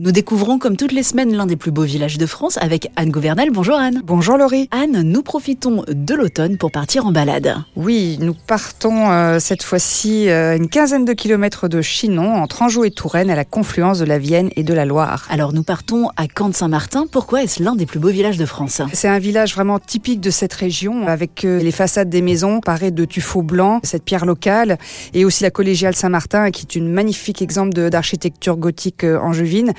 Nous découvrons comme toutes les semaines l'un des plus beaux villages de France avec Anne Gouvernel. Bonjour Anne. Bonjour Laurie. Anne, nous profitons de l'automne pour partir en balade. Oui, nous partons euh, cette fois-ci euh, une quinzaine de kilomètres de Chinon, entre Anjou et Touraine, à la confluence de la Vienne et de la Loire. Alors nous partons à Camp de Saint-Martin. Pourquoi est-ce l'un des plus beaux villages de France? C'est un village vraiment typique de cette région, avec euh, les façades des maisons parées de tuffeau blanc, cette pierre locale, et aussi la collégiale Saint-Martin, qui est une magnifique exemple d'architecture gothique angevine.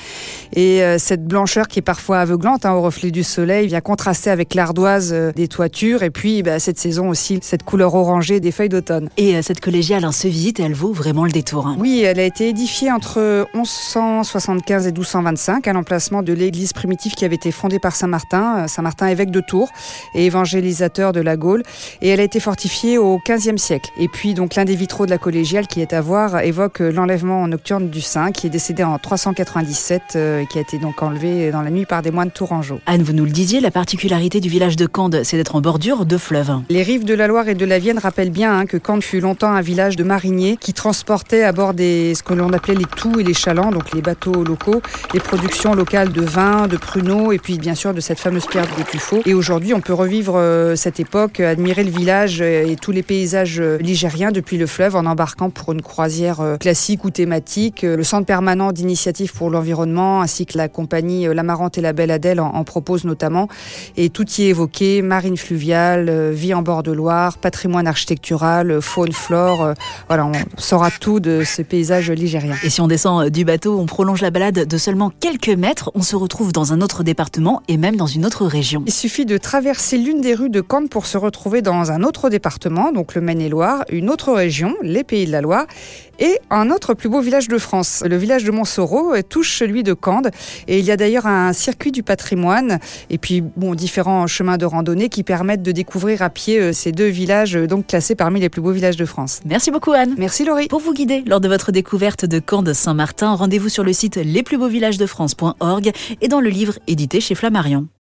Et euh, cette blancheur qui est parfois aveuglante hein, au reflet du soleil vient contraster avec l'ardoise euh, des toitures et puis bah, cette saison aussi cette couleur orangée des feuilles d'automne. Et euh, cette collégiale hein, se visite elle vaut vraiment le détour. Hein. Oui, elle a été édifiée entre 1175 et 1225 à l'emplacement de l'église primitive qui avait été fondée par Saint Martin, Saint Martin évêque de Tours et évangélisateur de la Gaule. Et elle a été fortifiée au XVe siècle. Et puis donc l'un des vitraux de la collégiale qui est à voir évoque l'enlèvement nocturne du saint qui est décédé en 397 euh, qui a été donc enlevé dans la nuit par des moines tourangeaux. Anne, vous nous le disiez, la particularité du village de Cande, c'est d'être en bordure de fleuves. Les rives de la Loire et de la Vienne rappellent bien hein, que Cande fut longtemps un village de mariniers qui transportaient à bord des ce que l'on appelait les tous et les chalands, donc les bateaux locaux, les productions locales de vin, de pruneaux et puis bien sûr de cette fameuse pierre de Tuffeau. Et aujourd'hui, on peut revivre euh, cette époque, admirer le village euh, et tous les paysages ligériens depuis le fleuve en embarquant pour une croisière classique ou thématique. Le centre permanent d'initiative pour l'environnement ainsi que la compagnie euh, L'Amarante et la Belle Adèle en, propose notamment. Et tout y est évoqué, marine fluviale, euh, vie en bord de Loire, patrimoine architectural, euh, faune, flore. Voilà, on saura tout de ce paysage ligérien. Et si on descend du bateau, on prolonge la balade de seulement quelques mètres, on se retrouve dans un autre département et même dans une autre région. Il suffit de traverser l'une des rues de Caen pour se retrouver dans un autre département, donc le Maine-et-Loire, une autre région, les Pays de la Loire, et un autre plus beau village de France. Le village de Montsoreau touche celui de Cande. Et il y a d'ailleurs un circuit du patrimoine et puis bon, différents chemins de randonnée qui permettent de découvrir à pied euh, ces deux villages, euh, donc classés parmi les plus beaux villages de France. Merci beaucoup Anne. Merci Laurie. Pour vous guider lors de votre découverte de Cande Saint-Martin, rendez-vous sur le site lesplusbeauxvillagesdefrance.org et dans le livre édité chez Flammarion.